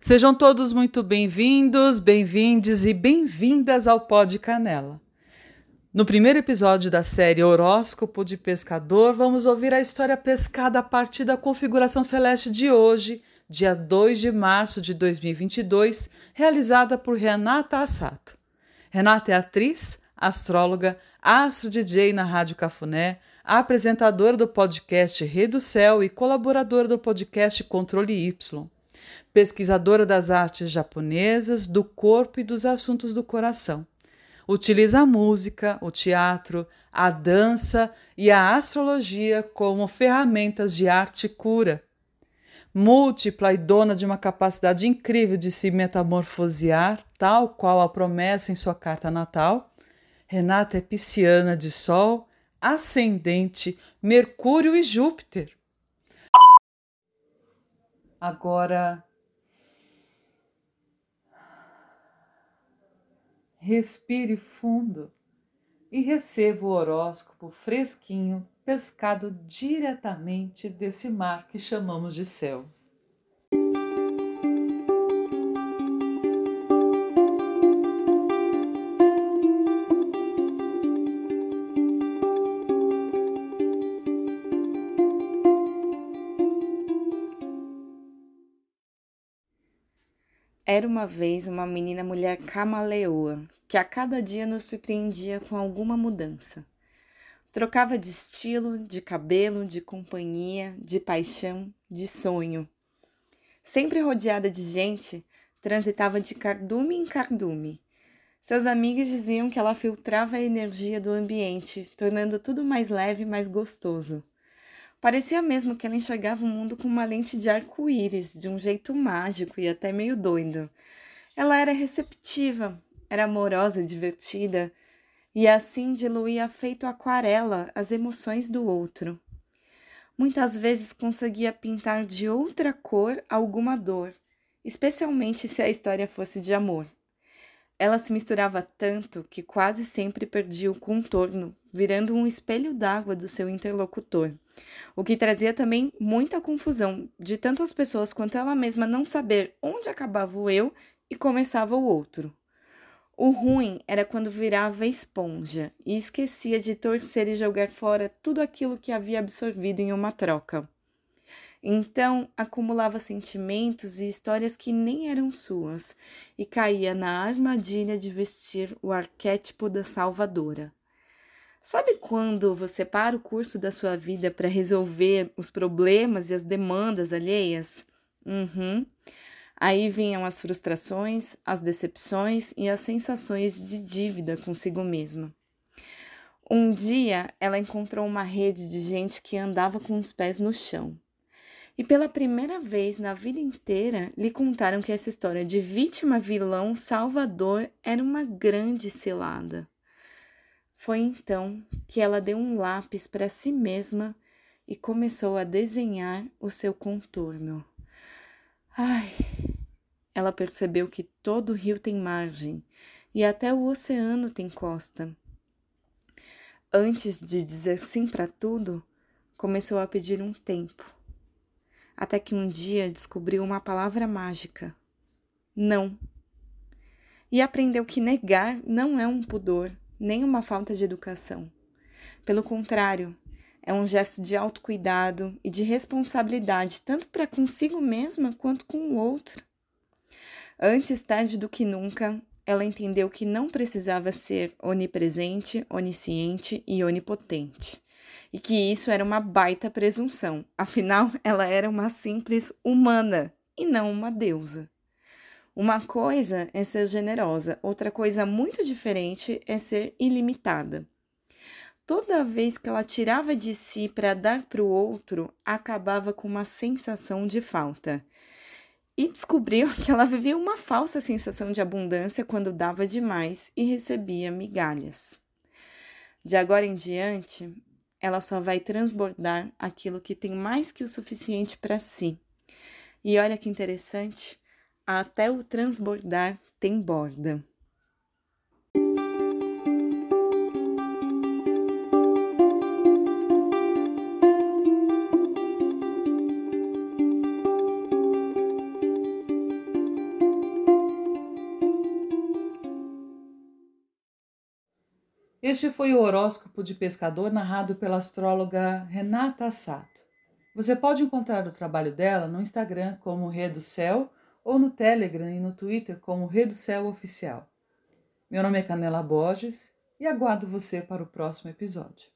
Sejam todos muito bem-vindos, bem-vindes e bem-vindas ao Pod Canela. No primeiro episódio da série Horóscopo de Pescador, vamos ouvir a história pescada a partir da configuração celeste de hoje, dia 2 de março de 2022, realizada por Renata Assato. Renata é atriz, astróloga, astro-DJ na Rádio Cafuné, apresentadora do podcast Rei do Céu e colaboradora do podcast Controle Y pesquisadora das artes japonesas, do corpo e dos assuntos do coração. Utiliza a música, o teatro, a dança e a astrologia como ferramentas de arte e cura. Múltipla e dona de uma capacidade incrível de se metamorfosear, tal qual a promessa em sua carta natal, Renata é pisciana de Sol, ascendente, Mercúrio e Júpiter. Agora, respire fundo e receba o horóscopo fresquinho pescado diretamente desse mar que chamamos de céu. Era uma vez uma menina mulher camaleoa, que a cada dia nos surpreendia com alguma mudança. Trocava de estilo, de cabelo, de companhia, de paixão, de sonho. Sempre rodeada de gente, transitava de cardume em cardume. Seus amigos diziam que ela filtrava a energia do ambiente, tornando tudo mais leve e mais gostoso. Parecia mesmo que ela enxergava o mundo com uma lente de arco-íris, de um jeito mágico e até meio doido. Ela era receptiva, era amorosa, divertida, e assim diluía feito aquarela as emoções do outro. Muitas vezes conseguia pintar de outra cor alguma dor, especialmente se a história fosse de amor. Ela se misturava tanto que quase sempre perdia o contorno, virando um espelho d'água do seu interlocutor, o que trazia também muita confusão, de tanto as pessoas quanto ela mesma não saber onde acabava o eu e começava o outro. O ruim era quando virava esponja e esquecia de torcer e jogar fora tudo aquilo que havia absorvido em uma troca. Então acumulava sentimentos e histórias que nem eram suas e caía na armadilha de vestir o arquétipo da salvadora. Sabe quando você para o curso da sua vida para resolver os problemas e as demandas alheias? Uhum. Aí vinham as frustrações, as decepções e as sensações de dívida consigo mesma. Um dia ela encontrou uma rede de gente que andava com os pés no chão. E pela primeira vez na vida inteira lhe contaram que essa história de vítima, vilão, salvador era uma grande cilada. Foi então que ela deu um lápis para si mesma e começou a desenhar o seu contorno. Ai! Ela percebeu que todo rio tem margem e até o oceano tem costa. Antes de dizer sim para tudo, começou a pedir um tempo até que um dia descobriu uma palavra mágica: não. E aprendeu que negar não é um pudor, nem uma falta de educação. Pelo contrário, é um gesto de autocuidado e de responsabilidade, tanto para consigo mesma quanto com o outro. Antes tarde do que nunca, ela entendeu que não precisava ser onipresente, onisciente e onipotente e que isso era uma baita presunção, afinal, ela era uma simples humana e não uma deusa. Uma coisa é ser generosa, outra coisa muito diferente é ser ilimitada. Toda vez que ela tirava de si para dar para o outro, acabava com uma sensação de falta. E descobriu que ela vivia uma falsa sensação de abundância quando dava demais e recebia migalhas. De agora em diante, ela só vai transbordar aquilo que tem mais que o suficiente para si. E olha que interessante, até o transbordar tem borda. Este foi o horóscopo de pescador narrado pela astróloga Renata Sato. Você pode encontrar o trabalho dela no Instagram como Redo Céu ou no Telegram e no Twitter como Céu Oficial. Meu nome é Canela Borges e aguardo você para o próximo episódio.